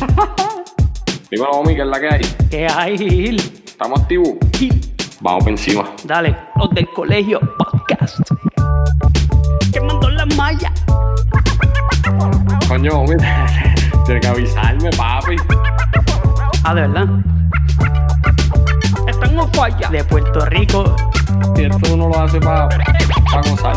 Dímelo, Omi, ¿qué es la que hay? ¿Qué hay, Gil? ¿Estamos activos? Gil, Vamos por encima. Dale, los del colegio podcast. Quemando la malla. Coño, Omi, tienes que avisarme, papi. Ah, de verdad. Están en falla. De Puerto Rico. Si esto uno lo hace para pa gozar.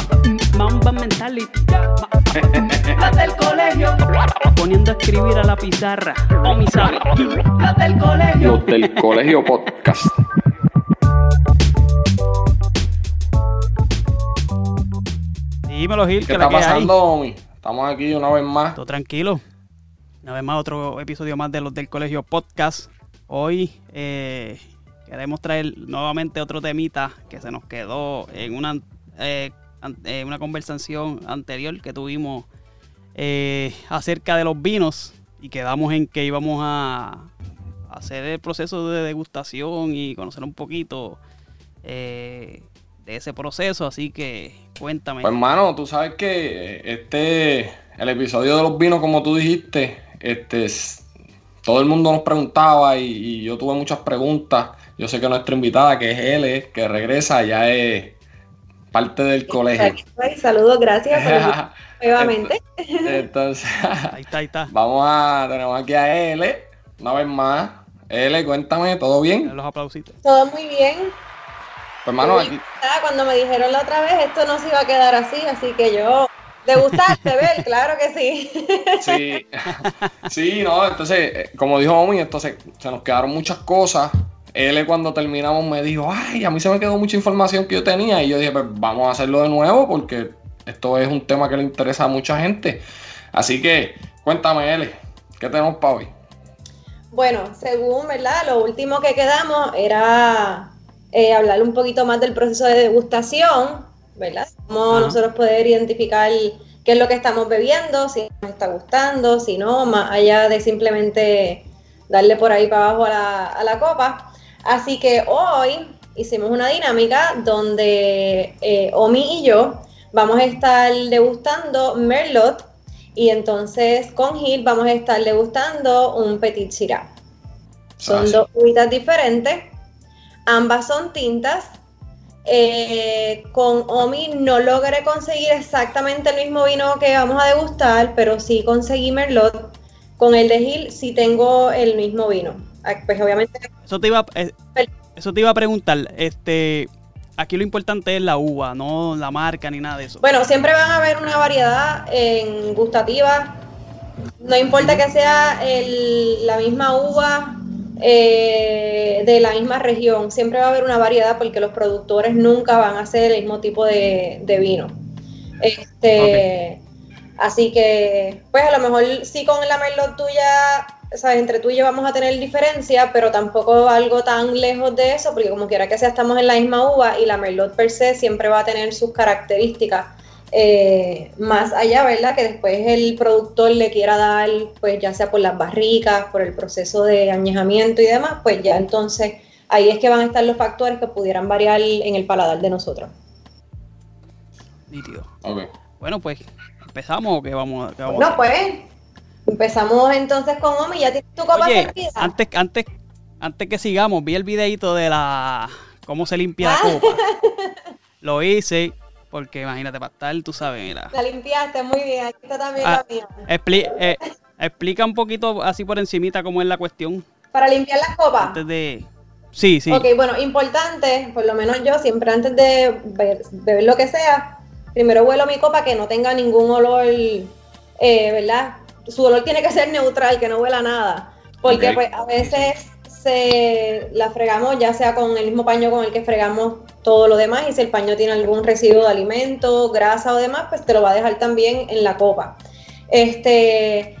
Ma- Mamba mentality. Las del colegio. Poniendo a escribir a la pizarra. O mi sabe. Las del colegio. Los del colegio podcast. Dímelo, Gil, ¿Qué que la está hay. pasando, Omi? Estamos aquí una vez más. Todo tranquilo. Una vez más, otro episodio más de los del colegio podcast. Hoy eh, queremos traer nuevamente otro temita que se nos quedó en una, eh, eh, una conversación anterior que tuvimos eh, acerca de los vinos y quedamos en que íbamos a hacer el proceso de degustación y conocer un poquito eh, de ese proceso. Así que cuéntame. Pues hermano, tú sabes que este, el episodio de los vinos, como tú dijiste, este, es- todo el mundo nos preguntaba y, y yo tuve muchas preguntas. Yo sé que nuestra invitada, que es L, que regresa, ya es parte del colegio. Saludos, gracias nuevamente. Entonces, Ahí está, ahí está. vamos a, tenemos aquí a L, una vez más. L, cuéntame, ¿todo bien? Los aplausitos. Todo muy bien. Pues hermano, aquí, Cuando me dijeron la otra vez, esto no se iba a quedar así, así que yo. ¿Te gustaste, ver? Claro que sí. Sí, sí, no, entonces, eh, como dijo Omi, entonces se nos quedaron muchas cosas. Él cuando terminamos me dijo, ay, a mí se me quedó mucha información que yo tenía y yo dije, pues vamos a hacerlo de nuevo porque esto es un tema que le interesa a mucha gente. Así que, cuéntame, L, ¿qué tenemos para hoy? Bueno, según, ¿verdad? Lo último que quedamos era eh, hablar un poquito más del proceso de degustación, ¿verdad? Cómo nosotros poder identificar qué es lo que estamos bebiendo, si nos está gustando, si no, más allá de simplemente darle por ahí para abajo a la, a la copa. Así que hoy hicimos una dinámica donde eh, Omi y yo vamos a estar degustando Merlot y entonces con Gil vamos a estar degustando un Petit Syrah. Son Ah, dos uvitas diferentes, ambas son tintas. Eh, con Omi no logré conseguir exactamente el mismo vino que vamos a degustar, pero sí conseguí Merlot. Con el de Gil sí tengo el mismo vino. Ah, Pues obviamente Eso te iba, eh, eso te iba a preguntar. Este, aquí lo importante es la uva, no la marca ni nada de eso. Bueno, siempre van a haber una variedad en gustativa. No importa que sea el- la misma uva eh, de la misma región, siempre va a haber una variedad porque los productores nunca van a hacer el mismo tipo de, de vino. Este, Así que, pues a lo mejor sí con la Merlot tuya, sabes, entre tú y yo vamos a tener diferencia, pero tampoco algo tan lejos de eso, porque como quiera que sea, estamos en la misma uva y la Merlot per se siempre va a tener sus características eh, más allá, ¿verdad? Que después el productor le quiera dar, pues ya sea por las barricas, por el proceso de añejamiento y demás, pues ya entonces ahí es que van a estar los factores que pudieran variar en el paladar de nosotros. Nítido. Ok. Bueno, pues, ¿empezamos o qué vamos, qué vamos a No, hacer? pues, empezamos entonces con Omi, ya tienes tu copa Oye, servida. antes, antes, antes que sigamos, vi el videito de la cómo se limpia la Ah. copa. Lo hice porque imagínate, para estar, tú sabes, mira. La limpiaste muy bien, aquí está también Ah, la mía. expli- eh, explica un poquito así por encimita cómo es la cuestión Para limpiar las copas. antes de... Sí, sí. Ok, bueno, importante, por lo menos yo siempre antes de be- beber lo que sea, primero huelo mi copa que no tenga ningún olor, eh, ¿verdad? Su olor tiene que ser neutral, que no huela nada, porque pues a veces se la fregamos ya sea con el mismo paño con el que fregamos todo lo demás y si el paño tiene algún residuo de alimento, grasa o demás, pues te lo va a dejar también en la copa. Este,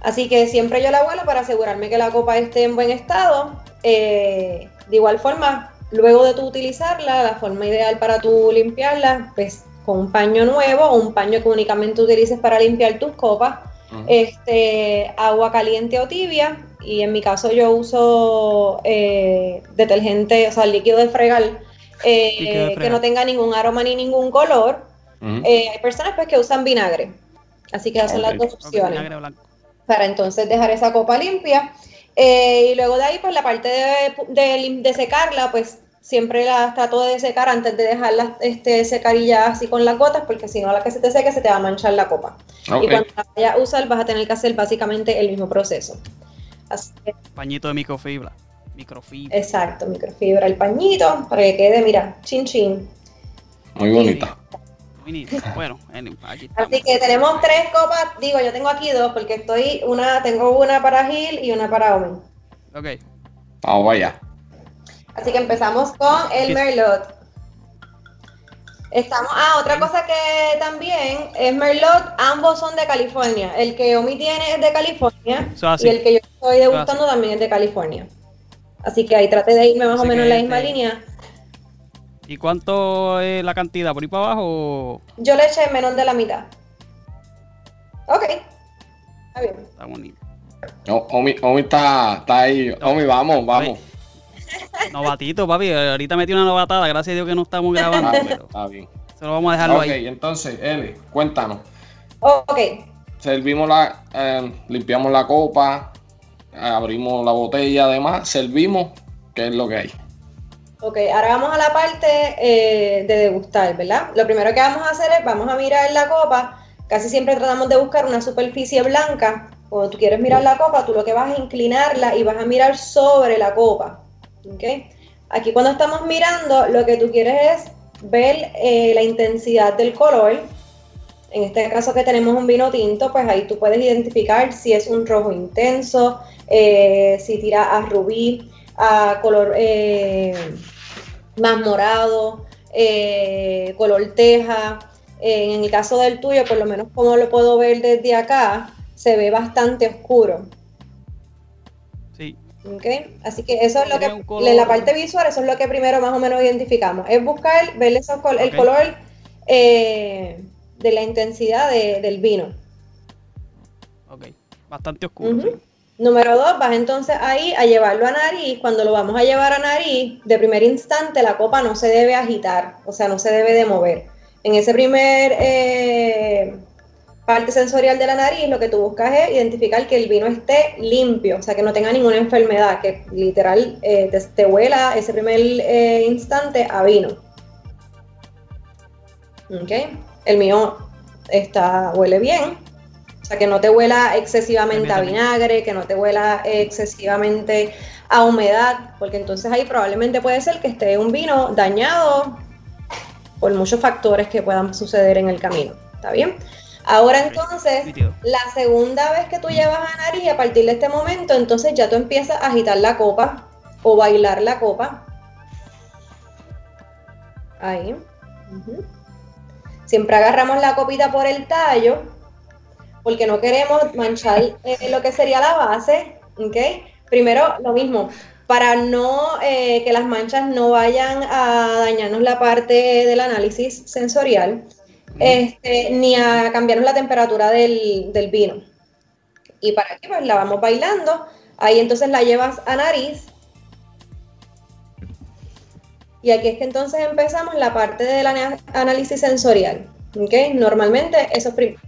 así que siempre yo la vuelo para asegurarme que la copa esté en buen estado. Eh, de igual forma, luego de tu utilizarla, la forma ideal para tú limpiarla, pues con un paño nuevo o un paño que únicamente utilices para limpiar tus copas, este, agua caliente o tibia, y en mi caso yo uso eh, detergente, o sea, líquido de fregar, eh, que no tenga ningún aroma ni ningún color. Eh, hay personas pues que usan vinagre, así que esas son las dos opciones. para entonces dejar esa copa limpia. y luego de ahí, pues la parte de, de secarla, pues siempre la trato de secar antes de dejarla este, secar y ya así con las gotas, porque si no, la que se te seque se te va a manchar la copa. Y cuando la vayas a usar, vas a tener que hacer básicamente el mismo proceso. pañito de microfibra. Microfibra. Exacto, microfibra, el pañito, para que quede, mira, chin chin. Muy bonita. Bueno, aquí Así que tenemos tres copas, digo, yo tengo aquí dos, porque estoy, una, tengo una para Gil y una para Omen. Ok. Vamos vaya. Así que empezamos con el Merlot. Estamos, ah, otra cosa que también es Merlot, ambos son de California. El que Omi tiene es de California y el que yo estoy degustando también es de California. Así que ahí trate de irme más o menos en la misma este, línea. ¿Y cuánto es la cantidad? ¿Por ahí para abajo? Yo le eché menos de la mitad. Ok. Está bien. Está bonito. Omi, Omi está, está ahí. Omi, vamos, vamos. Novatito, papi. Ahorita metí una novatada. Gracias a Dios que no estamos grabando. Ah, pero está bien. Solo vamos a dejarlo ahí. Ok, entonces, Eli, cuéntanos. Ok. Servimos la. Eh, limpiamos la copa. abrimos la botella, además. Servimos. ¿Qué es lo que hay? Ok, ahora vamos a la parte eh, de degustar, ¿verdad? Lo primero que vamos a hacer es, vamos a mirar la copa. Casi siempre tratamos de buscar una superficie blanca. Cuando tú quieres mirar la copa, tú lo que vas a inclinarla y vas a mirar sobre la copa. Aquí cuando estamos mirando, lo que tú quieres es ver eh, la intensidad del color. En este caso que tenemos un vino tinto, pues ahí tú puedes identificar si es un rojo intenso, eh, si tira a rubí, a color eh, más morado, color teja. en el caso del tuyo, por lo menos como lo puedo ver desde acá, se ve bastante oscuro. Okay. Así que eso es lo que, en la parte visual, eso es lo que primero más o menos identificamos. Es buscar, ver el color eh, de la intensidad del vino. Ok, bastante oscuro. Número dos, vas entonces ahí a llevarlo a nariz. Cuando lo vamos a llevar a nariz, de primer instante la copa no se debe agitar, o sea, no se debe de mover. En ese primer eh, parte sensorial de la nariz, lo que tú buscas es identificar que el vino esté limpio, o sea, que no tenga ninguna enfermedad, que literal eh, te, huela ese primer eh, instante a vino. ¿Ok? El mío está, huele bien, o sea, que no te huela excesivamente a vinagre, que no te huela excesivamente a humedad, porque entonces ahí probablemente puede ser que esté un vino dañado por muchos factores que puedan suceder en el camino. ¿Está bien? Ahora entonces, la segunda vez que tú llevas a nariz, a partir de este momento, entonces ya tú empiezas a agitar la copa o bailar la copa. Ahí. Siempre agarramos la copita por el tallo, porque no queremos manchar eh, lo que sería la base. ¿ok? Primero, lo mismo, para no eh, que las manchas no vayan a dañarnos la parte del análisis sensorial este, ni a cambiarnos la temperatura del, vino. Y para qué, pues la vamos bailando. Ahí entonces la llevas a nariz. Y aquí es que entonces empezamos la parte del análisis sensorial. ¿Ok? Normalmente eso es primero.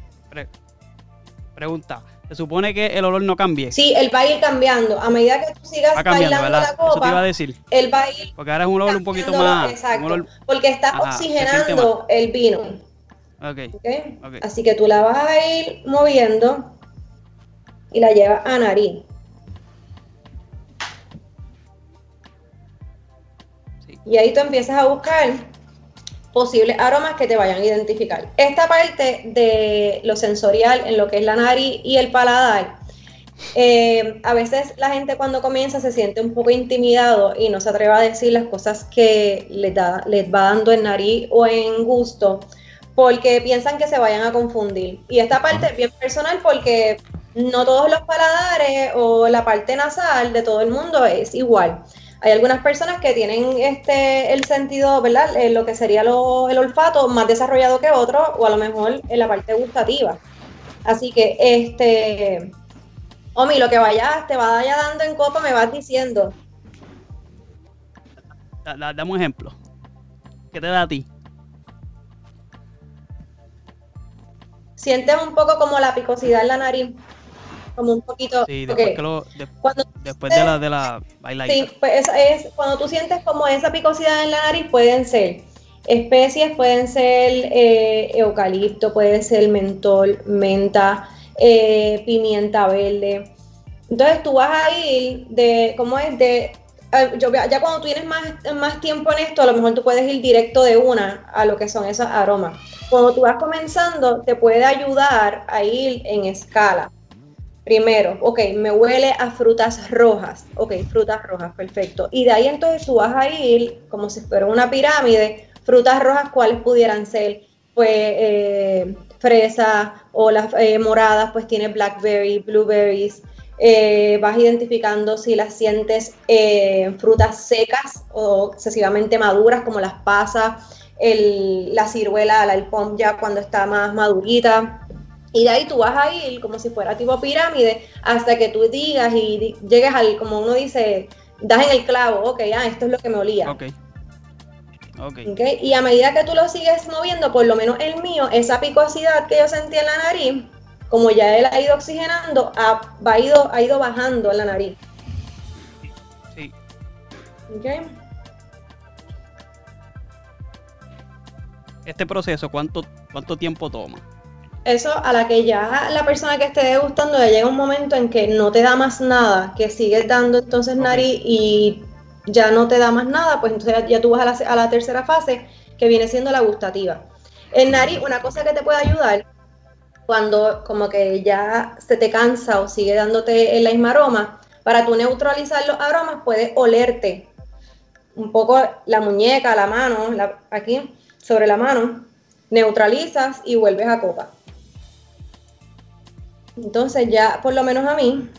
pregunta. ¿Se supone que el olor no cambie? Sí, él va a ir cambiando. A medida que tú sigas bailando la copa, Eso te iba a decir. él va a ir Porque ahora es un olor un poquito más... Exacto, porque está oxigenando el vino. Okay. Así que tú la vas a ir moviendo y la llevas a nariz. Y ahí tú empiezas a buscar posibles aromas que te vayan a identificar. Esta parte de lo sensorial en lo que es la nariz y el paladar Eh, a veces la gente cuando comienza se siente un poco intimidado y no se atreve a decir las cosas que les, da, les va dando en nariz o en gusto porque piensan que se vayan a confundir. Y esta parte es bien personal porque no todos los paladares o la parte nasal de todo el mundo es igual. Hay algunas personas que tienen este el sentido, ¿verdad? Eh, lo que sería el olfato más desarrollado que otros, o a lo mejor en la parte gustativa. Así que, este, Omi, lo que vayas, te vaya dando en copa, me vas diciendo. dame un ejemplo. ¿Qué te da a ti? Sientes un poco como la picosidad en la nariz como un poquito. Sí, después, de la, de la Sí, pues es, cuando tú sientes como esa picosidad en la nariz, pueden ser especies, pueden ser eh, eucalipto, puede ser mentol, menta, eh, pimienta verde. Entonces tú vas a ir de, ¿cómo es? De, yo, ya cuando tienes más, más tiempo en esto, a lo mejor tú puedes ir directo de una a lo que son esos aromas. Cuando tú vas comenzando, te puede ayudar a ir en escala. Primero, ok, me huele a frutas rojas. Ok, frutas rojas, perfecto. Y de ahí entonces tú vas a ir, como si fuera una pirámide, frutas rojas, ¿cuáles pudieran ser? Pues eh, fresa o las eh, moradas, pues tiene blackberry, blueberries. Eh, vas identificando si las sientes frutas secas o excesivamente maduras, como las pasas, el, la ciruela, la el pom ya cuando está más madurita y de ahí tú vas a ir como si fuera tipo pirámide hasta que tú digas y llegues al, como uno dice, das en el clavo, ok, ah, esto es lo que me olía. Ok. Okay. okay. Y a medida que tú lo sigues moviendo, por lo menos el mío, esa picosidad que yo sentí en la nariz, como ya él ha ido oxigenando, ha, ha, ido, ha ido bajando en la nariz. Sí. Okay. Este proceso, ¿cuánto, cuánto tiempo toma? eso a la que ya la persona que esté degustando ya llega un momento en que no te da más nada, que sigues dando entonces nariz y ya no te da más nada, pues entonces ya, tú vas a la, a la, tercera fase que viene siendo la gustativa. En nariz, una cosa que te puede ayudar cuando como que ya se te cansa o sigue dándote el mismo aroma, para tú neutralizar los aromas puedes olerte un poco la muñeca, la mano, aquí sobre la mano, neutralizas y vuelves a copa. Entonces ya, por lo menos a mí,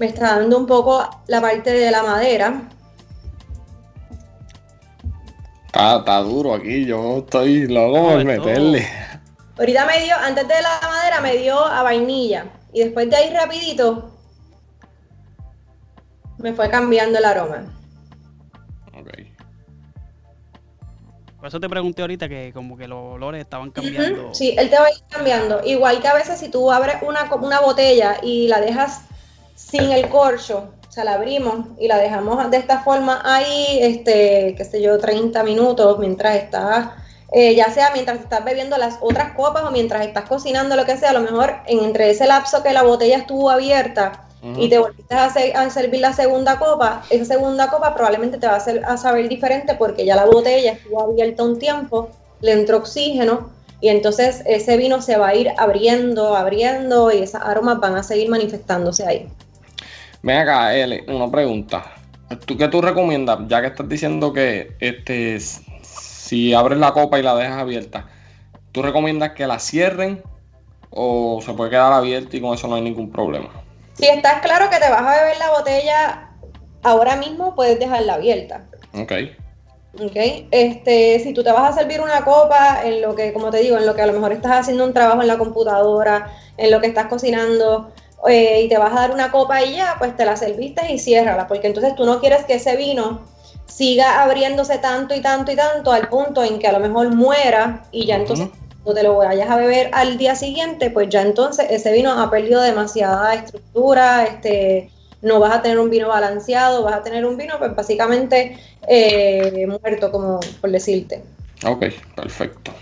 me está dando un poco la parte de la madera. Está, duro aquí, yo estoy loco por meterle. Ahorita me dio, antes de la madera me dio a vainilla. Y después de ahí rapidito me fue cambiando el aroma. Por eso te pregunté ahorita que como que los olores estaban cambiando. Sí, él te va a ir cambiando. Igual que a veces si tú abres una, una botella y la dejas sin el corcho, sea, la abrimos y la dejamos de esta forma ahí, este, qué sé yo, 30 minutos mientras estás, eh, ya sea mientras estás bebiendo las otras copas o mientras estás cocinando, lo que sea, a lo mejor en, entre ese lapso que la botella estuvo abierta, y te volviste a, servir la segunda copa, esa segunda copa probablemente te va a, hacer, a saber diferente porque ya la botella estuvo abierta un tiempo, le entró oxígeno y entonces ese vino se va a ir abriendo, abriendo y esas aromas van a seguir manifestándose ahí. Ven acá, Eli, una pregunta. ¿Tú qué tú recomiendas? Ya que estás diciendo que este si abres la copa y la dejas abierta, ¿tú recomiendas que la cierren o se puede quedar abierta y con eso no hay ningún problema? Si estás claro que te vas a beber la botella ahora mismo, puedes dejarla abierta. Ok. Ok. Este, si tú te vas a servir una copa, en lo que, como te digo, en lo que a lo mejor estás haciendo un trabajo en la computadora, en lo que estás cocinando, eh, y te vas a dar una copa y ya, pues te la serviste y ciérrala, porque entonces tú no quieres que ese vino siga abriéndose tanto y tanto y tanto al punto en que a lo mejor muera y ya entonces te lo vayas a beber al día siguiente, pues ya entonces ese vino ha perdido demasiada estructura, este, no vas a tener un vino balanceado, vas a tener un vino pues básicamente eh, muerto, como por decirte. Ok, perfecto.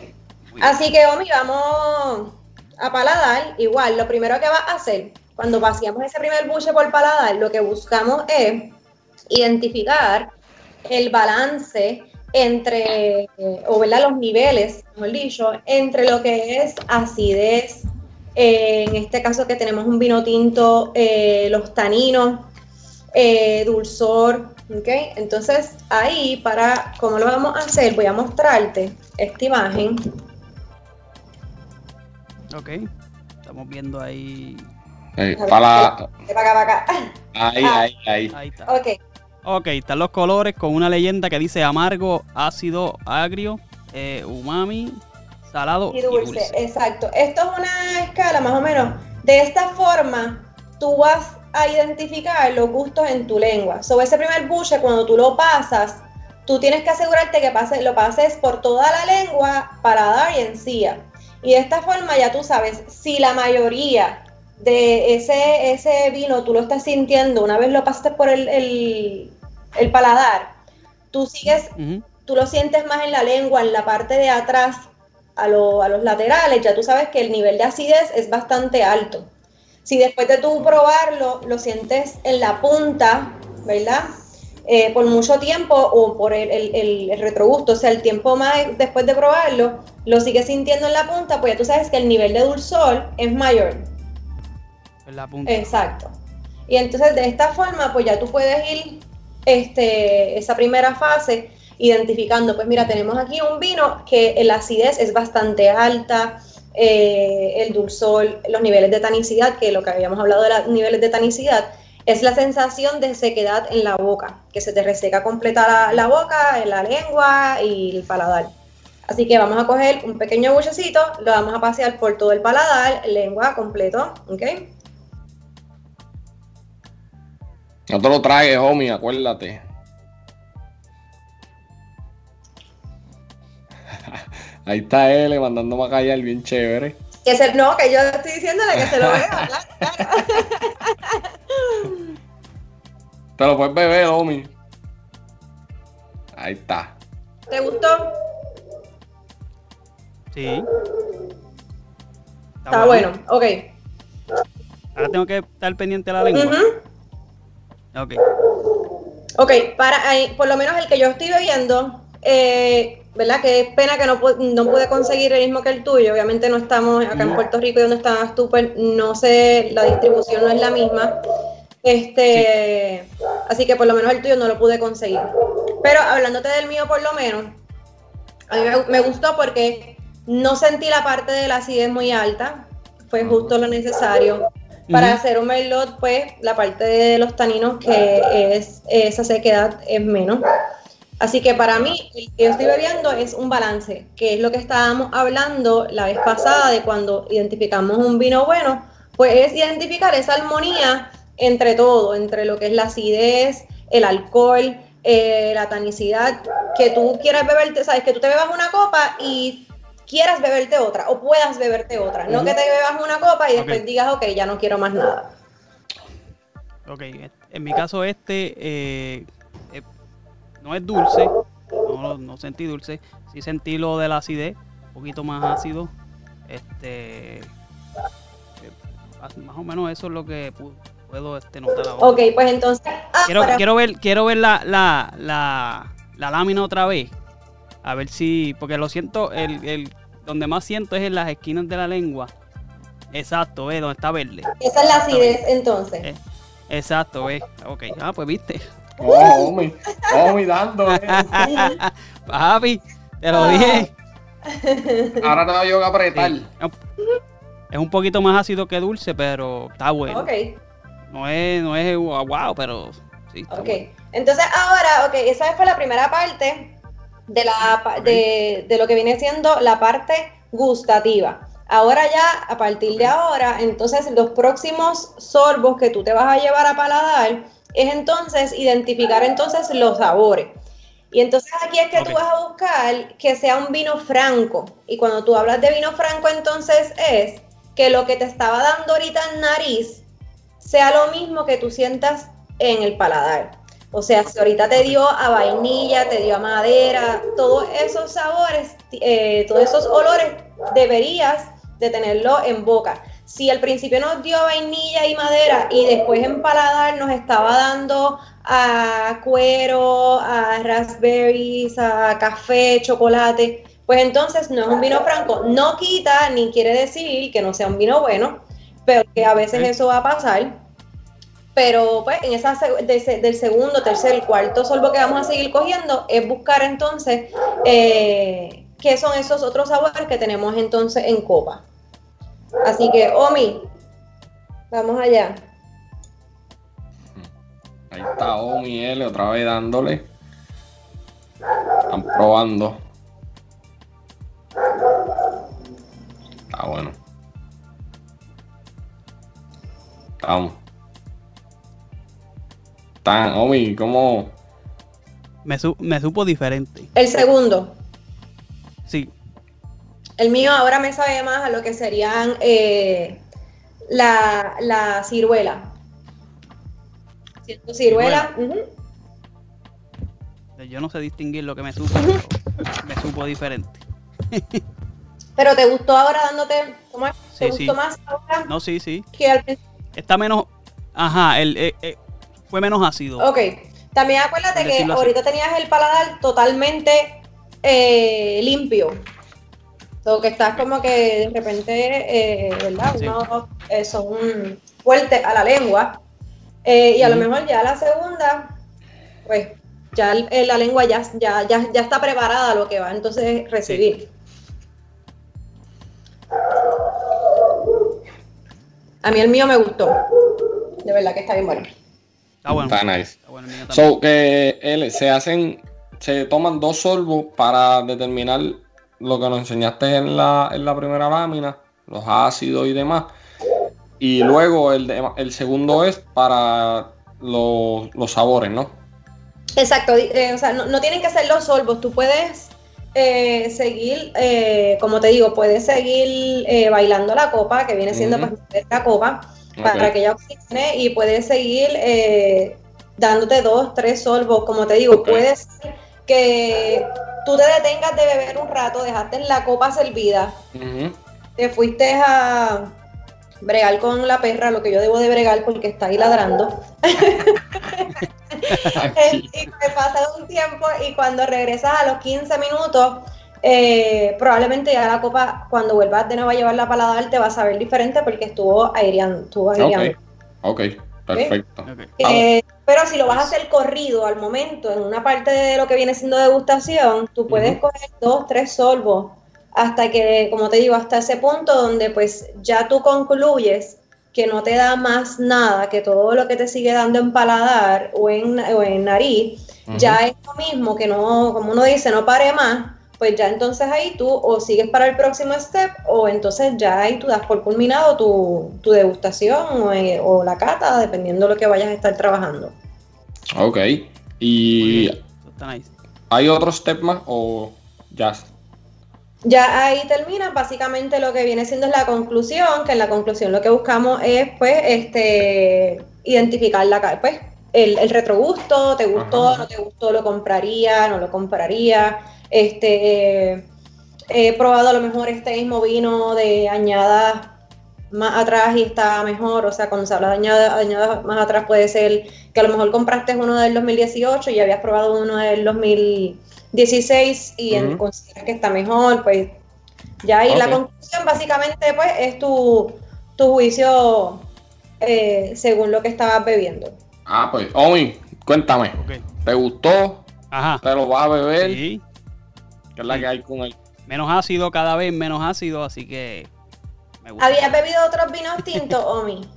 Así que Omi, vamos a paladar. Igual, lo primero que vas a hacer cuando vaciamos ese primer buche por paladar, lo que buscamos es identificar el balance entre, o ¿verdad? los niveles, mejor dicho, entre lo que es acidez, en este caso que tenemos un vino tinto, eh, los taninos, eh, dulzor, ¿ok? Entonces ahí para, ¿cómo lo vamos a hacer? Voy a mostrarte esta imagen. Ok, estamos viendo ahí. Para, para acá, Ahí, ah. ahí, ahí. Ahí está. Ok. Ok, están los colores con una leyenda que dice amargo, ácido, agrio, eh, umami, salado y dulce. Exacto. Esto es una escala más o menos. De esta forma, tú vas a identificar los gustos en tu lengua. Sobre ese primer buche, cuando tú lo pasas, tú tienes que asegurarte que pase, lo pases por toda la lengua, para dar y encía. Y de esta forma ya tú sabes si la mayoría de ese, ese vino tú lo estás sintiendo una vez lo pasaste por el, el, paladar, tú sigues, tú lo sientes más en la lengua, en la parte de atrás, a, a los laterales, ya tú sabes que el nivel de acidez es bastante alto. Si después de tú probarlo, lo sientes en la punta, ¿verdad? Eh, por mucho tiempo o por el, el, retrogusto, o sea, el tiempo más después de probarlo, lo sigues sintiendo en la punta, pues ya tú sabes que el nivel de dulzor es mayor. La. Exacto. Y entonces de esta forma, pues ya tú puedes ir este, esa primera fase identificando, pues mira, tenemos aquí un vino que la acidez es bastante alta, eh, el dulzor, los niveles de tanicidad, que lo que habíamos hablado de los niveles de tanicidad, es la sensación de sequedad en la boca, que se te reseca completa la, boca, en la lengua y el paladar. Así que vamos a coger un pequeño buchecito, lo vamos a pasear por todo el paladar, lengua completo, ¿ok? No te lo traes, homie, acuérdate. Ahí está él mandándome a callar bien chévere. Que se, no, que yo estoy diciéndole que se lo vea, claro, Te lo puedes beber, homie. Ahí está. ¿Te gustó? Sí. Está, bueno. ok. Ahora tengo que estar pendiente de la lengua. Ok. Ok, para, por lo menos el que yo estoy bebiendo, eh, ¿verdad? Que es pena que no, no pude conseguir el mismo que el tuyo. Obviamente no estamos acá en Puerto Rico y donde estabas tú, pues no sé, la distribución no es la misma. Este, así que por lo menos el tuyo no lo pude conseguir. Pero hablándote del mío por lo menos, a mí me, gustó porque no sentí la parte de la acidez muy alta, fue justo lo necesario. Para hacer un merlot, pues la parte de los taninos que es esa sequedad es menos. Así que para mí, el que yo estoy bebiendo es un balance, que es lo que estábamos hablando la vez pasada de cuando identificamos un vino bueno, pues es identificar esa armonía entre todo, entre lo que es la acidez, el alcohol, eh, la tanicidad, que tú quieras beberte, sabes, que tú te bebas una copa y quieras beberte otra o puedas beberte otra, no que te bebas una copa y después digas, ok, ya no quiero más nada. Ok, en mi caso este, eh, no es dulce, no, sentí dulce, sí sentí lo de la acidez, un poquito más ácido. Este, eh, más o menos eso es lo que puedo este, notar ahora. Ok, pues entonces. Ah, quiero, quiero ver, quiero ver la, la, la, la, lámina otra vez. A ver si. Porque lo siento, el, el, donde más siento es en las esquinas de la lengua. Exacto, ve, donde está verde. Esa es la acidez, entonces. Eh, exacto, ve. Ok, ah, pues viste. Oh, homie, homie, dando. Papi, te lo dije. Ahora te voy a apretar. Es un poquito más ácido que dulce, pero está bueno. Ok. No es, no es wow, pero sí. ok. Entonces ahora, ok, esa fue la primera parte de, la, de, de lo que viene siendo la parte gustativa. Ahora ya, a partir de ahora, entonces los próximos sorbos que tú te vas a llevar a paladar es entonces identificar entonces los sabores. Y entonces aquí es que tú vas a buscar que sea un vino franco. Y cuando tú hablas de vino franco, entonces es que lo que te estaba dando ahorita en nariz sea lo mismo que tú sientas en el paladar. O sea, si ahorita te dio a vainilla, te dio a madera, todos esos sabores, eh, todos esos olores, deberías de tenerlo en boca si al principio nos dio vainilla y madera y después en paladar nos estaba dando a cuero, a raspberries, a café, chocolate, pues entonces no es un vino franco. No quita ni quiere decir que no sea un vino bueno, pero que a veces eso va a pasar. Pero pues en esa del segundo, tercer, cuarto sorbo que vamos a seguir cogiendo es buscar entonces eh, qué son esos otros sabores que tenemos entonces en copa. Así que, Omi, vamos allá. Ahí está Omi L otra vez dándole. Están probando. Está bueno. Vamos. Tan, Omi, ¿cómo? Me, me supo diferente. El segundo. Sí. El mío ahora me sabe más a lo que serían eh, la, la ciruela. Siento ciruela. Yo no sé distinguir lo que me supo, pero me supo diferente. pero te gustó ahora dándote, ¿cómo es? ¿Te gustó más ahora? No, sí, sí. Está menos, ajá, el, eh, eh, fue menos ácido. Ok. También acuérdate que ahorita tenías el paladar totalmente eh, limpio. So, que estás como que de repente, ¿verdad? Uno, son fuertes a la lengua. y a lo mejor ya la segunda, pues ya la lengua ya, ya, ya, ya, está preparada a lo que va entonces recibir. A mí el mío me gustó. De verdad que está bien bueno. Está bueno. Está nice. so, que se hacen, se toman dos sorbos para determinar lo que nos enseñaste en la, en la primera lámina, los ácidos y demás. Y luego el, el segundo es para los, los sabores, ¿no? Exacto, eh, o sea, no, tienen que ser los sorbos, tú puedes eh, seguir, eh, como te digo, puedes seguir bailando la copa, que viene siendo la copa, para que ella oxigene, y puedes seguir dándote dos, tres sorbos, como te digo, puedes que tú te detengas de beber un rato, dejaste la copa servida, te fuiste a bregar con la perra, lo que yo debo de bregar porque está ahí ladrando. y me pasa un tiempo y cuando regresas a los 15 minutos, eh, probablemente ya la copa, cuando vuelvas de nuevo a llevar la paladar, te vas a ver diferente porque estuvo aireando. Estuvo aireando. Ok, perfecto. Eh, pero si lo vas a hacer corrido al momento, en una parte de lo que viene siendo degustación, tú puedes coger dos, tres sorbos hasta que, como te digo, hasta ese punto donde pues ya tú concluyes que no te da más nada que todo lo que te sigue dando en paladar o en, en nariz, ya es lo mismo que no, como uno dice, no pare más, pues ya entonces ahí tú o sigues para el próximo step o entonces ya ahí tú das por culminado tu, degustación o, eh, o, la cata, dependiendo de lo que vayas a estar trabajando. Ok, y... ¿Hay otro step más o ya? Ya ahí termina básicamente lo que viene siendo la conclusión, que en la conclusión lo que buscamos es pues este identificar la pues el, el retrogusto, te gustó, no te gustó, lo compraría, no lo compraría, este he probado a lo mejor este mismo vino de añada más atrás y está mejor, o sea, cuando se habla de añada, más atrás puede ser que a lo mejor compraste uno del 2018 y habías probado uno del 2000 16 y consideras que está mejor, pues ya ahí la conclusión básicamente pues es tu, juicio eh, según lo que estabas bebiendo. Ah, pues, Omi, cuéntame, ¿te gustó? Ajá. ¿Te lo vas a beber? Sí. ¿Qué es la que hay con él? Menos ácido, cada vez menos ácido, así que me gusta. ¿Habías bebido otros vinos tintos, Omi?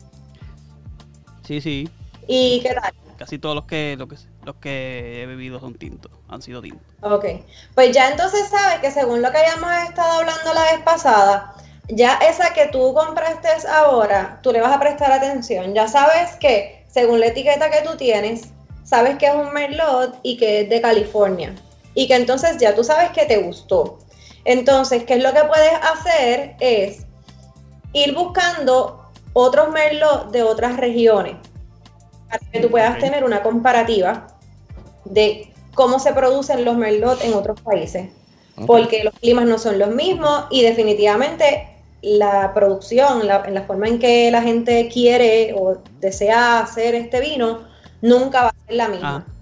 Sí, sí. ¿Y qué tal? Casi todos los que, los que, los que he bebido son tintos, han sido tintos. Ok, pues ya entonces sabes que según lo que habíamos estado hablando la vez pasada, ya esa que tú compraste ahora, tú le vas a prestar atención. Ya sabes que, según la etiqueta que tú tienes, sabes que es un Merlot y que es de California. Y que entonces ya tú sabes que te gustó. Entonces, ¿qué es lo que puedes hacer? Es ir buscando otros Merlot de otras regiones para que tú puedas tener una comparativa de cómo se producen los merlot en otros países. Porque los climas no son los mismos y definitivamente la producción, la, la forma en que la gente quiere o desea hacer este vino, nunca va a ser la misma. Ah.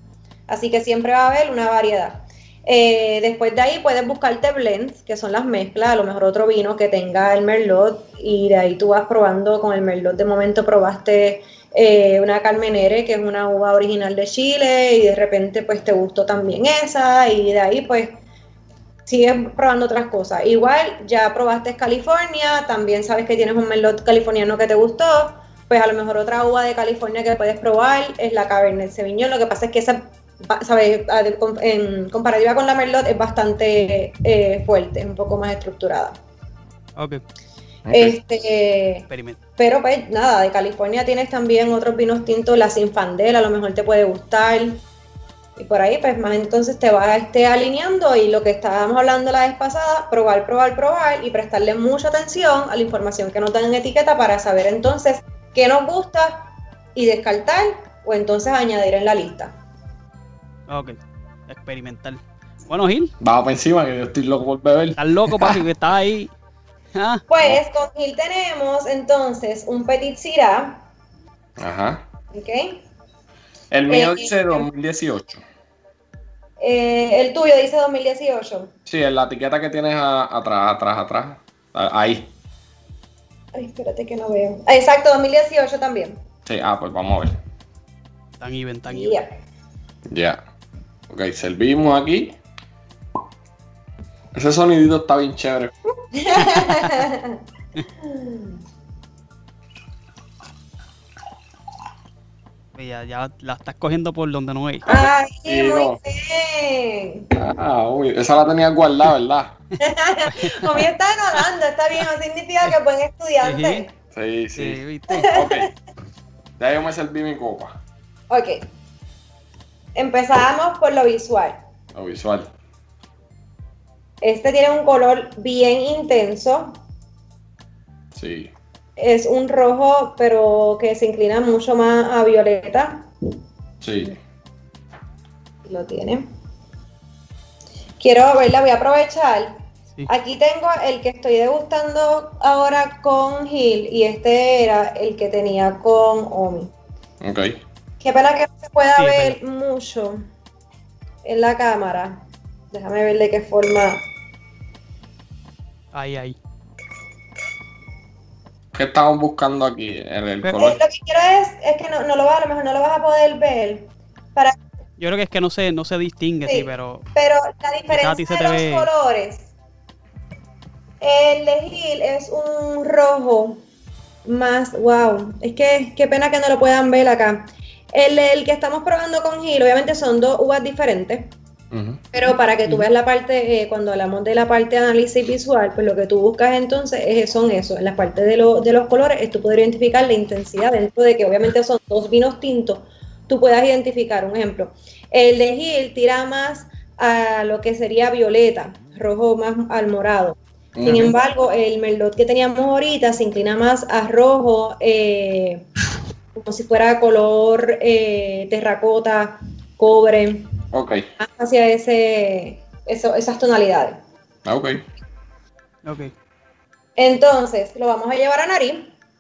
Así que siempre va a haber una variedad. Eh, después de ahí puedes buscarte blends, que son las mezclas, a lo mejor otro vino que tenga el merlot y de ahí tú vas probando con el merlot. De momento probaste eh, una Carmenere, que es una uva original de Chile y de repente pues te gustó también esa y de ahí pues sigues probando otras cosas. Igual ya probaste California, también sabes que tienes un merlot californiano que te gustó, pues a lo mejor otra uva de California que puedes probar es la Cabernet Sauvignon. Lo que pasa es que esa ¿sabes? En comparativa con la Merlot es bastante eh, fuerte, es un poco más estructurada. Ok. Este, pero pues nada, de California tienes también otros vinos tintos, la Sinfandel a lo mejor te puede gustar. Y por ahí pues más entonces te vas este, alineando y lo que estábamos hablando la vez pasada, probar, probar, probar y prestarle mucha atención a la información que nos dan en etiqueta para saber entonces qué nos gusta y descartar o entonces añadir en la lista. Ok, experimental. Bueno, Gil. Vamos para encima, que yo estoy loco por beber. Estás loco, papi, que estás ahí. Ah. Pues con Gil tenemos entonces un Petit Syrah. Ajá. Ok. El mío eh, dice 2018. Eh, el tuyo dice 2018. Sí, en la etiqueta que tienes atrás, atrás, atrás. Ahí. Ay, espérate que no veo. Ah, exacto, 2018 también. Sí, ah, pues vamos a ver. Tan even, tan even. Ya. Ok, servimos aquí. Ese sonidito está bien chévere. Ya, ya la estás cogiendo por donde no hay. ¡Ay, muy bien! Ah, uy, esa la tenía guardada, ¿verdad? Como ya está ganando, está bien, no significa que buen estudiante. Sí, sí. sí ¿viste? Ok. Ya yo me serví mi copa. Ok. Empezamos por lo visual. Lo visual. Este tiene un color bien intenso. Sí. Es un rojo, pero que se inclina mucho más a violeta. Sí. Lo tiene. Quiero verla, voy a aprovechar. Aquí tengo el que estoy degustando ahora con Gil y este era el que tenía con Omi. Ok. Qué pena que no se pueda ver mucho en la cámara. Déjame ver de qué forma. Ahí, ahí. ¿Qué estamos buscando aquí? El, color. lo que quiero es, es que no, no, lo vas, a lo mejor no lo vas a poder ver. Para... Yo creo que es que no se, no se distingue, sí, pero. Pero la diferencia de los colores. El de Gil es un rojo más. Wow. Es que qué pena que no lo puedan ver acá. El, que estamos probando con Gil, obviamente son dos uvas diferentes. Pero para que tú veas la parte, eh, cuando hablamos de la parte de análisis visual, pues lo que tú buscas entonces es, son eso, en la parte de, de los colores, es tú poder identificar la intensidad dentro de que obviamente son dos vinos tintos, tú puedas identificar un ejemplo. El de Gil tira más a lo que sería violeta, rojo más al morado. Sin embargo, el Merlot que teníamos ahorita se inclina más a rojo, eh, como si fuera color eh, terracota, cobre. Ok. Hacia ese, esas tonalidades. Ah, ok. Ok. Entonces, lo vamos a llevar a nariz.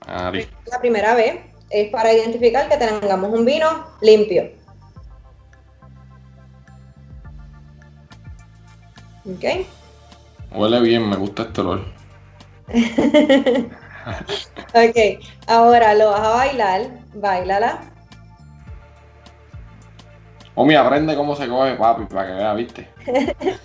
nariz. La primera vez es para identificar que tengamos un vino limpio. Ok. Huele bien, me gusta este olor. ok, ahora lo vas a bailar, bailala. Omi, aprende cómo se coge papi para que vea, viste.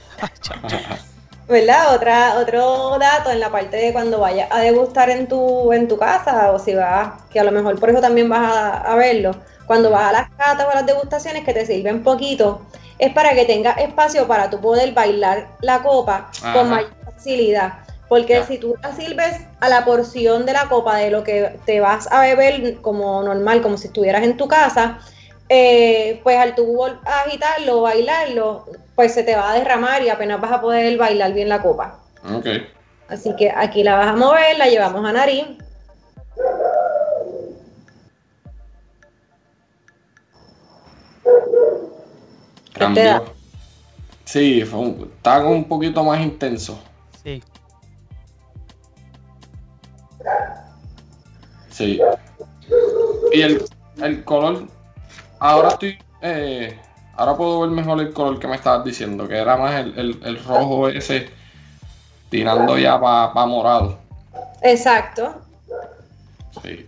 ¿Verdad? Otra, otro dato en la parte de cuando vayas a degustar en tu, en tu casa o si vas, que a lo mejor por eso también vas a, verlo, cuando vas a las catas o a las degustaciones que te sirven poquito, es para que tengas espacio para tú poder bailar la copa con mayor facilidad. Porque si tú la sirves a la porción de la copa de lo que te vas a beber como normal, como si estuvieras en tu casa, eh, pues al tú agitarlo, bailarlo, pues se te va a derramar y apenas vas a poder bailar bien la copa. Ok. Así que aquí la vas a mover, la llevamos a nariz. Cambió. Sí, está un poquito más intenso. Sí. Sí. Y el, color, ahora estoy, eh, ahora puedo ver mejor el color que me estabas diciendo, que era más el, el- el rojo ese tirando ya para morado. Exacto. Sí.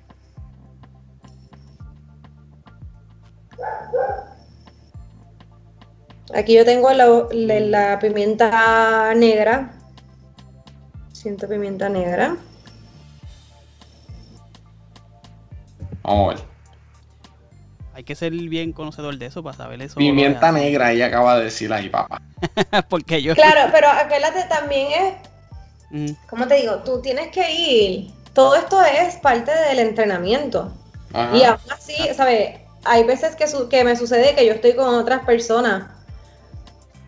Aquí yo tengo la, la- la pimienta negra. Siento pimienta negra. Vamos a ver. Hay que ser bien conocedor de eso para saber eso. Pimienta negra, ella acaba de decir ahí, papá. Porque yo. Claro, pero acuérdate también es, Mm, ¿cómo te digo? Tú tienes que ir. Todo esto es parte del entrenamiento. Ajá. Y aún así, ¿sabes? Hay veces que, su- que me sucede que yo estoy con otras personas,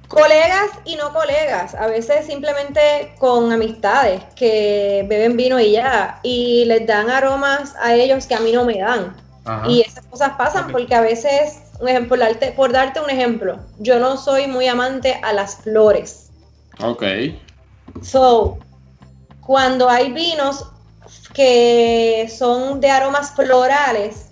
colegas y no colegas, a veces simplemente con amistades que beben vino y ya, y les dan aromas a ellos que a mí no me dan. Ajá. Y esas cosas pasan porque a veces, un ejemplo, por darte, un ejemplo, yo no soy muy amante a las flores. Ok. So, cuando hay vinos que son de aromas florales,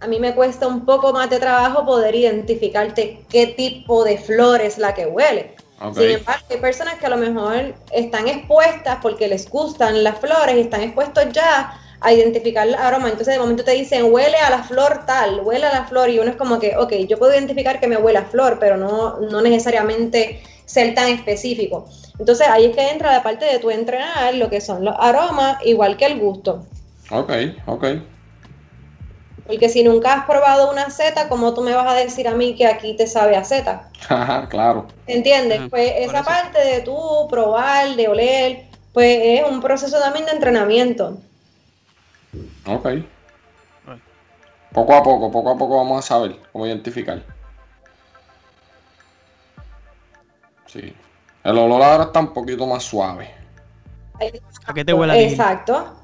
a mí me cuesta un poco más de trabajo poder identificarte qué tipo de flor es la que huele. Sin embargo, hay personas que a lo mejor están expuestas porque les gustan las flores y están expuestos ya a identificar el aroma. Entonces, de momento te dicen, huele a la flor tal, huele a la flor, y uno es como que, ok, yo puedo identificar que me huele a flor, pero no, no necesariamente ser tan específico. Entonces, ahí es que entra la parte de tu entrenar lo que son los aromas, igual que el gusto. Ok, ok. Porque si nunca has probado una seta, ¿cómo tú me vas a decir a mí que aquí te sabe a seta? Ajá, claro. ¿Entiendes? Pues esa parte de tú probar, de oler, pues es un proceso también de entrenamiento. Ok. Poco a poco, poco a poco vamos a saber cómo identificar. Sí. El olor ahora está un poquito más suave. ¿A qué te huele? Exacto.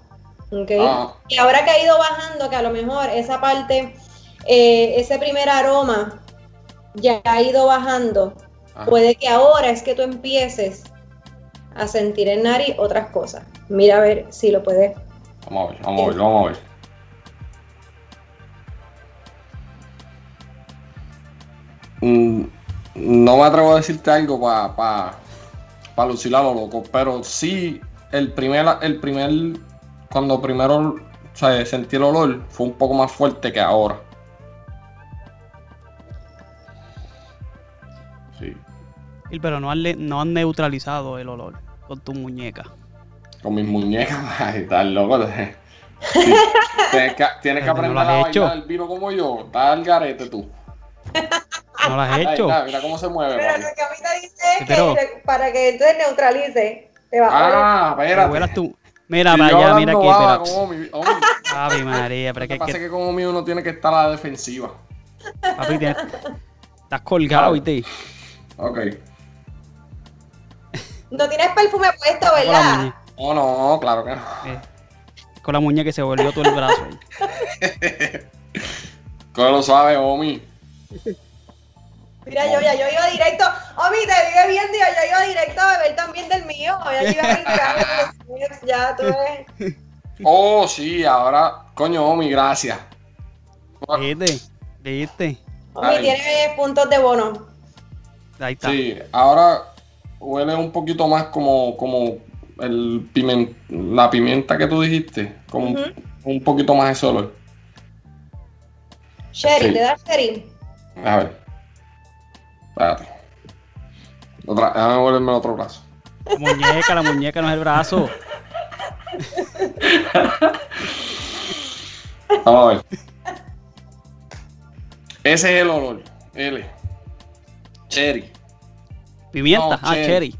Ok. Ah. Y ahora que ha ido bajando, que a lo mejor esa parte, eh, ese primer aroma ya ha ido bajando, Ajá. puede que ahora es que tú empieces a sentir en nariz otras cosas. Mira a ver si lo puedes. Vamos a ver, vamos a ver, vamos a ver. Mm, no me atrevo a decirte algo para pa, pa lucir a lo loco, pero sí, el primer, el primer, cuando primero o sea, sentí el olor, fue un poco más fuerte que ahora. Sí, Pero no han, no han neutralizado el olor con tu muñeca. Con mis muñecas, ay, estás loco. Sí, Tienes que, tienes que Pero no aprender a hecho. bailar el vino como yo. Estás al garete tú. ¿No lo has Ahí hecho? está, mira cómo se mueve. Pero lo que a mí te dice pero- que para que entonces neutralice, te va. Ah, Te espérate. tú. Mira Si para allá, mira aquí. baba Espera. como mi- Ave María, pero que que, pasa es que- que como mío uno tiene que estar a la defensiva. papi, tienes- estás colgado, ¿viste? Ok. No tienes perfume puesto, ¿verdad? Muñeca. Oh, no, claro que no. eh, con la muñeca que se volvió todo el brazo. ahí. ¿Cómo lo sabes, Omi? Mira, yo ya yo iba directo. Omi, te vive viendo y yo, yo iba directo a beber también del mío. Ya yo iba brincando. ya tú ves. Oh, sí, ahora. Coño, Omi, gracias. ¿Viste? ¿Viste? Omi tiene puntos de bono. Ahí está. Sí, ahora huele un poquito más como, como el pimen- la pimienta que tú dijiste. Como un- Ujú. un poquito más ese olor. Sherry, Sí. ¿te da Sherry? A ver. Espérate. Otra, déjame volverme el otro brazo. La muñeca, la muñeca no es el brazo. Vamos a ver. Ese es el olor. L. Cherry. Pimienta, No, ah, cherry. cherry.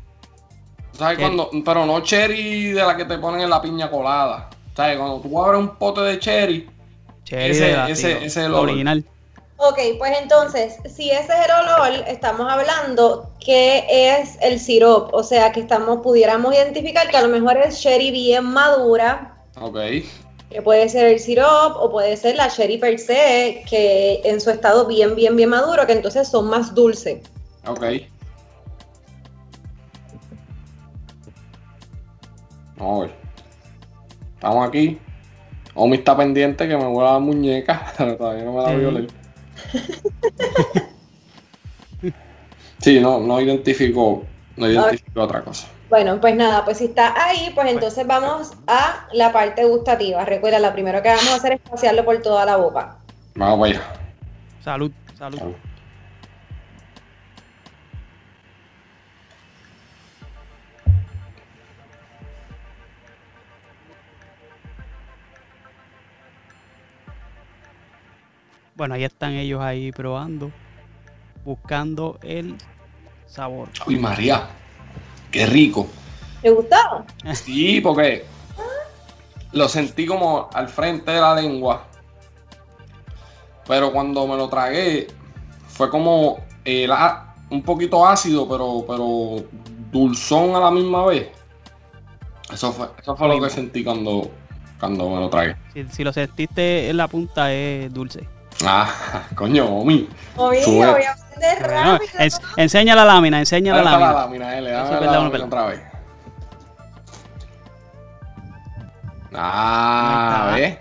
¿Tú ¿Sabes cuando? Pero no cherry de la que te ponen en la piña colada. ¿Sabes? Cuando tú abres un pote de cherry. Cherry Ese- de la, ese- ese es el original. Ok, pues entonces, si ese es el olor, estamos hablando que es el sirop. O sea, que estamos, pudiéramos identificar que a lo mejor es sherry bien madura, Ok. que puede ser el sirop o puede ser la sherry per se, que en su estado bien, bien, bien maduro, que entonces son más dulces. Ok. Vamos a ver. Estamos aquí. Omi está pendiente que me huela la muñeca. Todavía no me da Sí. violer. Sí, no, no identifico, no identifico otra cosa. Bueno, pues nada, pues si está ahí, pues entonces vamos a la parte gustativa. Recuerda, lo primero que vamos a hacer es pasearlo por toda la boca. Vamos allá. Salud, salud. Salud. Bueno, ahí están ellos ahí probando, buscando el sabor. Uy, María, qué rico. ¿Te gustó? Sí, porque lo sentí como al frente de la lengua. Pero cuando me lo tragué, fue como el a- un poquito ácido, pero, pero dulzón a la misma vez. Eso fue, eso fue lo que sentí cuando, cuando me lo tragué. Si, si lo sentiste en la punta es dulce. Ah, coño, Omi. Aprender Bueno, rápido. ens- enseña la lámina, enseña la para la lámina. lámina, L, Eso dame la lámina otra vez. Ah, ¿ves?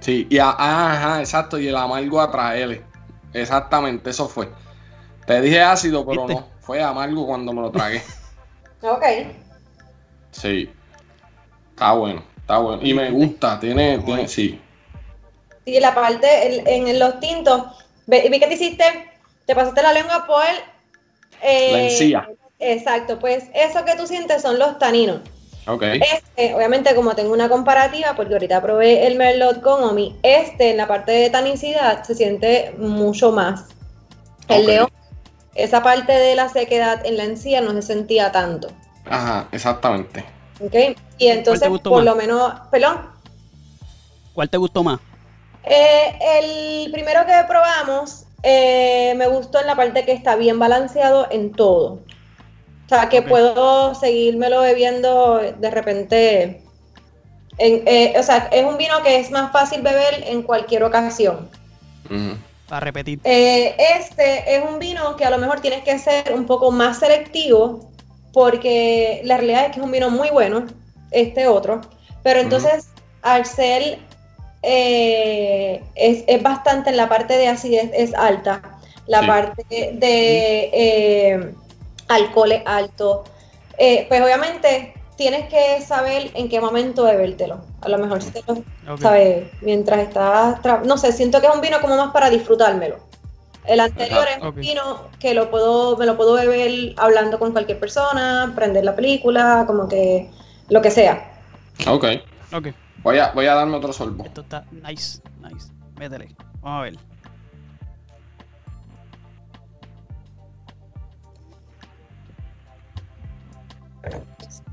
Sí, y a- ah, ajá, exacto, y el amargo atrás, L. Exactamente, eso fue. Te dije ácido, pero ¿Viste? no. Fue amargo cuando me lo tragué. Ok. Sí. Está bueno, está bueno. Y me gusta, tiene, tiene, sí. Sí, la parte, en los tintos, ve- vi que te hiciste, te pasaste la lengua por eh, La encía. Exacto, pues eso que tú sientes son los taninos. Este, obviamente, como tengo una comparativa, porque ahorita probé el Merlot con Omi, este en la parte de tanicidad se siente mucho más. El Ok. león, esa parte de la sequedad en la encía no se sentía tanto. Ajá, exactamente. ¿Ok? Y entonces, por más? lo menos, perdón, ¿Cuál te gustó más? Eh, el primero que probamos eh, me gustó en la parte que está bien balanceado en todo. O sea, que puedo seguírmelo bebiendo de repente. en- eh, o sea, es un vino que es más fácil beber en cualquier ocasión. Ujú. Para repetir. Eh, este es un vino que a lo mejor tienes que ser un poco más selectivo porque la realidad es que es un vino muy bueno, este otro, pero entonces al ser eh, es, es bastante en la parte de acidez es alta, la Sí. parte de eh, alcohol es alto, Eh, pues obviamente tienes que saber en qué momento bebértelo, a lo mejor si te lo. ¿sabes? Mientras estás, tra- no sé, siento que es un vino como más para disfrutármelo. El anterior Ajá, es un vino que lo puedo, me lo puedo beber hablando con cualquier persona, prender la película, como que lo que sea. Ok. Ok. Voy a, voy a darme otro sorbo. Esto está nice, nice. Métele. Vamos a ver.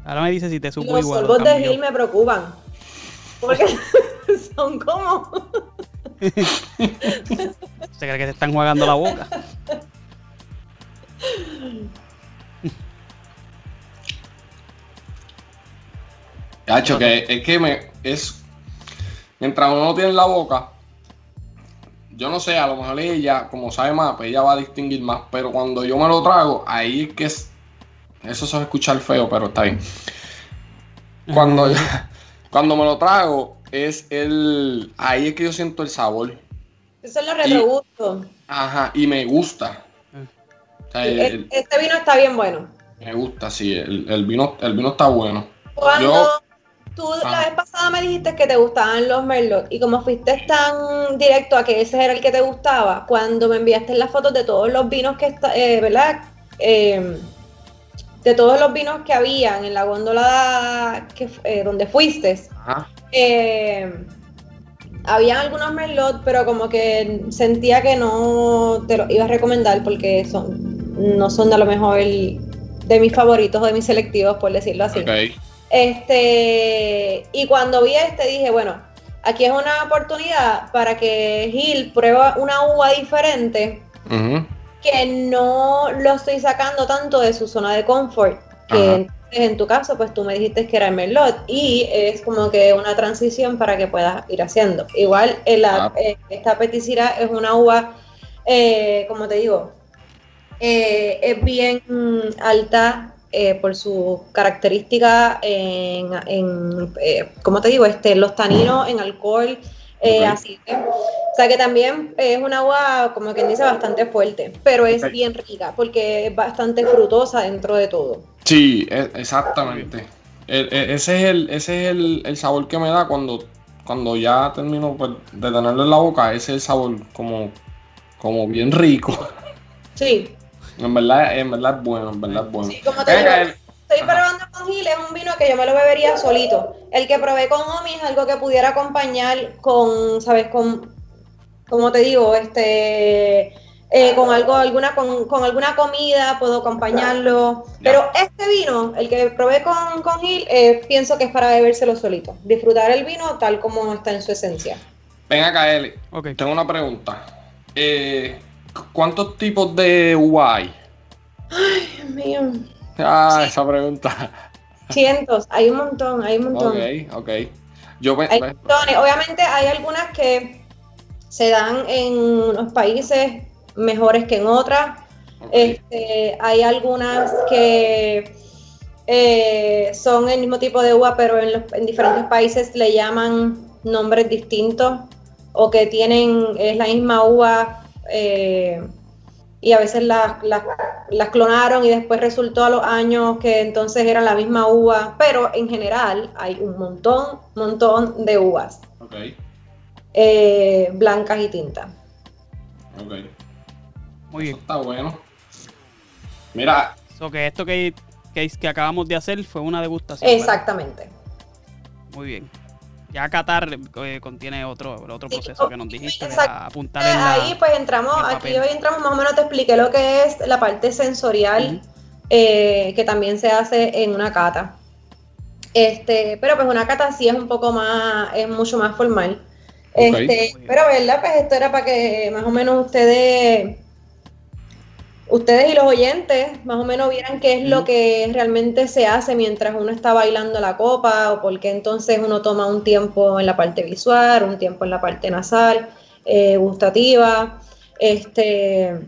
Ahora me dice si te supo los igual. o sorbos de. Gil me preocupan. Porque son como. Se cree que se están jugando la boca. Hacho, que es que me es mientras uno lo tiene en la boca, yo no sé, a lo mejor ella, como sabe más, pues ella va a distinguir más, pero cuando yo me lo trago, ahí es que es, eso se va a escuchar feo, pero está bien. Cuando, cuando me lo trago, es el, ahí es que yo siento el sabor. Esos son los retrogustos. Ajá, y me gusta. O sea, el- el- Este vino está bien bueno. me gusta, sí, el, el vino, el vino está bueno. Cuando Yo- tú la Ah. vez pasada me dijiste que te gustaban los Merlot y como fuiste tan directo a que ese era el que te gustaba, cuando me enviaste las fotos de todos los vinos que está, eh, ¿verdad? Eh, de todos los vinos que habían en la góndola que, eh, donde fuiste, Ajá. eh, habían algunos Merlot, pero como que sentía que no te los iba a recomendar porque son, no son a lo mejor el- de mis favoritos o de mis selectivos, por decirlo así. Ok. Este, y cuando vi este dije, bueno, aquí es una oportunidad para que Gil prueba una uva diferente que no lo estoy sacando tanto de su zona de confort, que entonces, en tu caso, pues tú me dijiste que era el Merlot y es como que una transición para que puedas ir haciendo. Igual Ah. eh, esta peticira es una uva, eh, como te digo, eh, es bien alta eh, por sus características en, en, eh, como te digo, este, los taninos en alcohol, Eh. Así que, o sea que también es una uva, como quien dice, bastante fuerte, pero es bien rica porque es bastante frutosa dentro de todo. Sí, e- exactamente. E- e- ese es, el, ese es el, el sabor que me da cuando, cuando ya termino pues, de tenerlo en la boca. Ese es el sabor como, como bien rico. Sí, En verdad, en verdad es bueno, en verdad es bueno. Sí, como te Venga, digo, el- Estoy Ajá. probando con Gil, es un vino que yo me lo bebería solito. El que probé con Omi es algo que pudiera acompañar con, ¿sabes? Con, como te digo, este, eh, con algo, alguna, con, con alguna comida, puedo acompañarlo. Pero este vino, el que probé con, con Gil, eh, pienso que es para bebérselo solito. Disfrutar el vino tal como está en su esencia. ven acá, Eli. Tengo una pregunta. Eh, ¿Cuántos tipos de uva hay? Dios mío. Ah, esa pregunta. Cientos, hay un montón, hay un montón. Ok, ok. Yo pe- Hay pe- montones. Obviamente hay algunas que se dan en unos países mejores que en otras. Este, hay algunas que eh, son el mismo tipo de uva, pero en, los- en diferentes países le llaman nombres distintos o que tienen, es la misma uva eh, y a veces las, las- las clonaron y después resultó a los años que entonces era la misma uva, pero en general hay un montón, montón de uvas eh, blancas y tintas. ok. Muy Eso bien. está bueno. Mira, So que esto que, que, que acabamos de hacer fue una degustación. ¿verdad? Exactamente. Muy bien. Ya Qatar eh, contiene otro, el otro Sí, proceso que nos dijiste, apuntar en la... Ahí pues entramos, en aquí hoy entramos más o menos, te expliqué lo que es la parte sensorial, eh, que también se hace en una cata. Este, pero pues una cata sí es un poco más, es mucho más formal. Este, pero verdad, pues esto era para que más o menos ustedes, ustedes y los oyentes, más o menos vieran qué es lo que realmente se hace mientras uno está bailando la copa, o por qué entonces uno toma un tiempo en la parte visual, un tiempo en la parte nasal, eh, gustativa, este,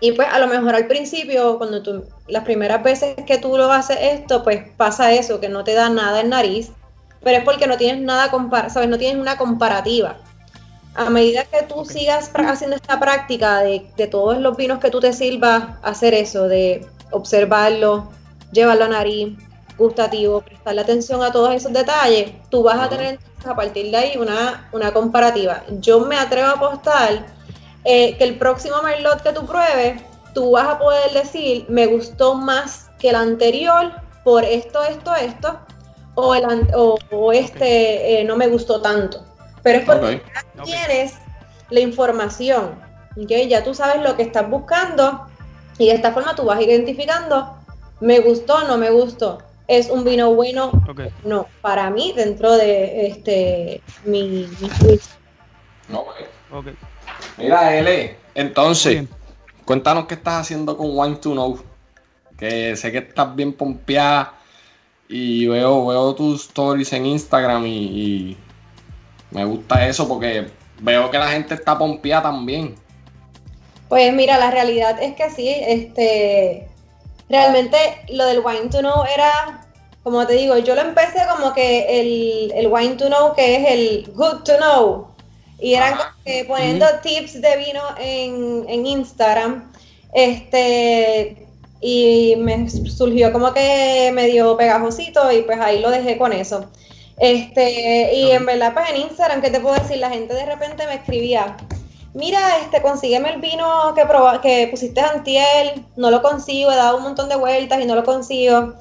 y pues a lo mejor al principio, cuando tú, las primeras veces que tú lo haces esto, pues pasa eso, que no te da nada en nariz, pero es porque no tienes nada, compar ¿sabes? No tienes una comparativa. A medida que tú sigas haciendo esta práctica de, de todos los vinos que tú te sirvas, hacer eso, de observarlo, llevarlo a nariz, gustativo, prestarle atención a todos esos detalles, tú vas a tener entonces, a partir de ahí una, una comparativa. Yo me atrevo a apostar eh, que el próximo merlot que tú pruebes, tú vas a poder decir, me gustó más que el anterior por esto, esto, esto, o, el, o este eh, no me gustó tanto. Pero es porque ya tienes la información, ¿ok? Ya tú sabes lo que estás buscando y de esta forma tú vas identificando, me gustó, no me gustó. Es un vino bueno, no, para mí dentro de este mi. Mira, L, entonces, bien. cuéntanos qué estás haciendo con Wine to Know. Que sé que estás bien pompeada y veo, veo tus stories en Instagram y, y me gusta eso porque veo que la gente está pompeada también. Pues mira, la realidad es que sí, este, realmente lo del wine to know era, como te digo, yo lo empecé como que el, el wine to know, que es el good to know, y eran como que poniendo tips de vino en, en Instagram, este, y me surgió como que medio pegajosito y pues ahí lo dejé con eso. Este, y en verdad, pues en Instagram, ¿qué te puedo decir? La gente de repente me escribía, mira, este, consígueme el vino que, proba- que pusiste antier, no lo consigo, he dado un montón de vueltas y no lo consigo.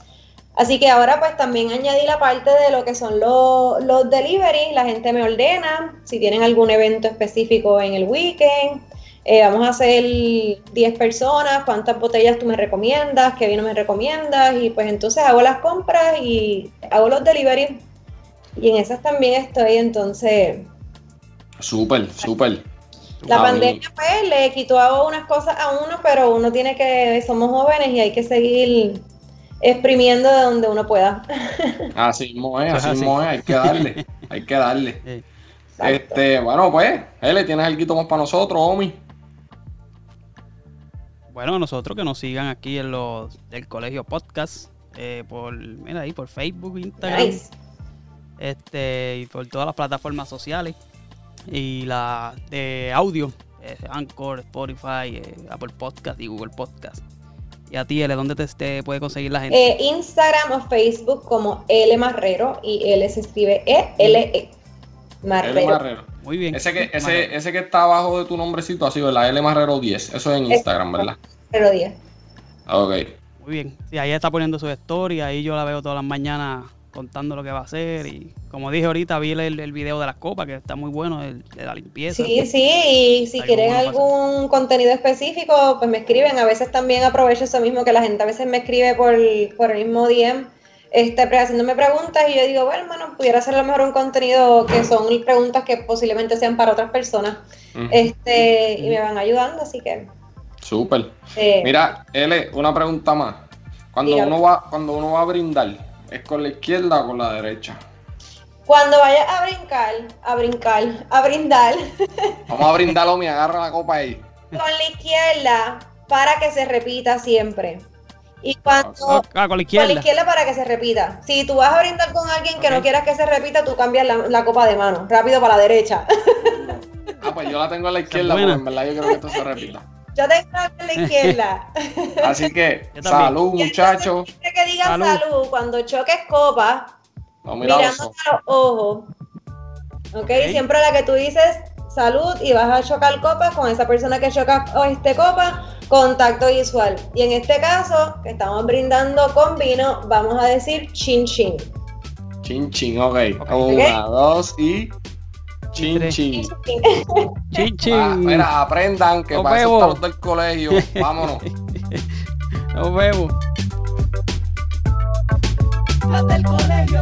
Así que ahora pues también añadí la parte de lo que son los, los deliveries, la gente me ordena, si tienen algún evento específico en el weekend, eh, vamos a hacer 10 personas, cuántas botellas tú me recomiendas, qué vino me recomiendas, y pues entonces hago las compras y hago los deliveries. Y en esas también estoy, entonces Súper, súper. la Ah, pandemia pues le quitó a unas cosas a uno, pero uno tiene que, somos jóvenes y hay que seguir exprimiendo de donde uno pueda. Así mismo es, así así. mismo es, hay que darle, hay que darle. Exacto. Este, bueno, pues, L, ¿tienes algo más para nosotros, Omi? Bueno, nosotros que nos sigan aquí en los del colegio podcast, eh, por, mira ahí, por Facebook, Instagram, Nice. Este, y por todas las plataformas sociales. y la de audio, eh, Anchor, Spotify, eh, Apple Podcast y Google Podcast. Y a ti, L, ¿dónde te, te puede conseguir la gente? Eh, Instagram o Facebook como L Marrero y L se escribe E-L-E. Marrero. L Marrero. Muy bien. Ese que, ese, ese que está abajo de tu nombrecito así, ¿verdad? L Marrero 10. Eso es en Instagram, ¿verdad? Marrero 10. Ok. Muy bien. Sí, ahí está poniendo su story, ahí yo la veo todas las mañanas contando lo que va a hacer. Y como dije ahorita, vi el, el video de las copas, que está muy bueno, el de la limpieza. Sí, sí, y si quieren bueno algún contenido específico, pues me escriben. A veces también aprovecho eso mismo, que la gente a veces me escribe por, por el mismo DM, este, pre- haciéndome preguntas y yo digo, bueno, hermano, pudiera ser a lo mejor un contenido que son preguntas que posiblemente sean para otras personas. Este, y me van ayudando, así que... Súper. eh, Mira, L, una pregunta más. Cuando Dígame. uno va, cuando uno va a brindar, ¿es con la izquierda o con la derecha? Cuando vayas a brincar, a brincar, a brindar Vamos a brindar, Omi, agarra la copa ahí. con la izquierda para que se repita siempre. Y cuando... Ah, con la Con la izquierda. izquierda para que se repita. Si tú vas a brindar con alguien que no quieras que se repita, tú cambias la, la copa de mano, rápido para la derecha. Ah, pues yo la tengo a la izquierda, buena. porque en verdad yo creo que esto se repita. Yo tengo la de la izquierda. Así que, salud, muchachos. siempre que digan Salud. salud. cuando choques copa, No, mira ojos. a los ojos. ¿Ok? Ok. Siempre la que tú dices salud y vas a chocar copas con esa persona que choca o este copa, contacto visual. Y en este caso, que estamos brindando con vino, vamos a decir chin chin. Chin, chin, ok. Ok. Una, dos y. Chin, chin. Chin, chin. Va, mira, aprendan que Nos para eso vemos. están los del colegio. Vámonos. Nos vemos. Los del colegio.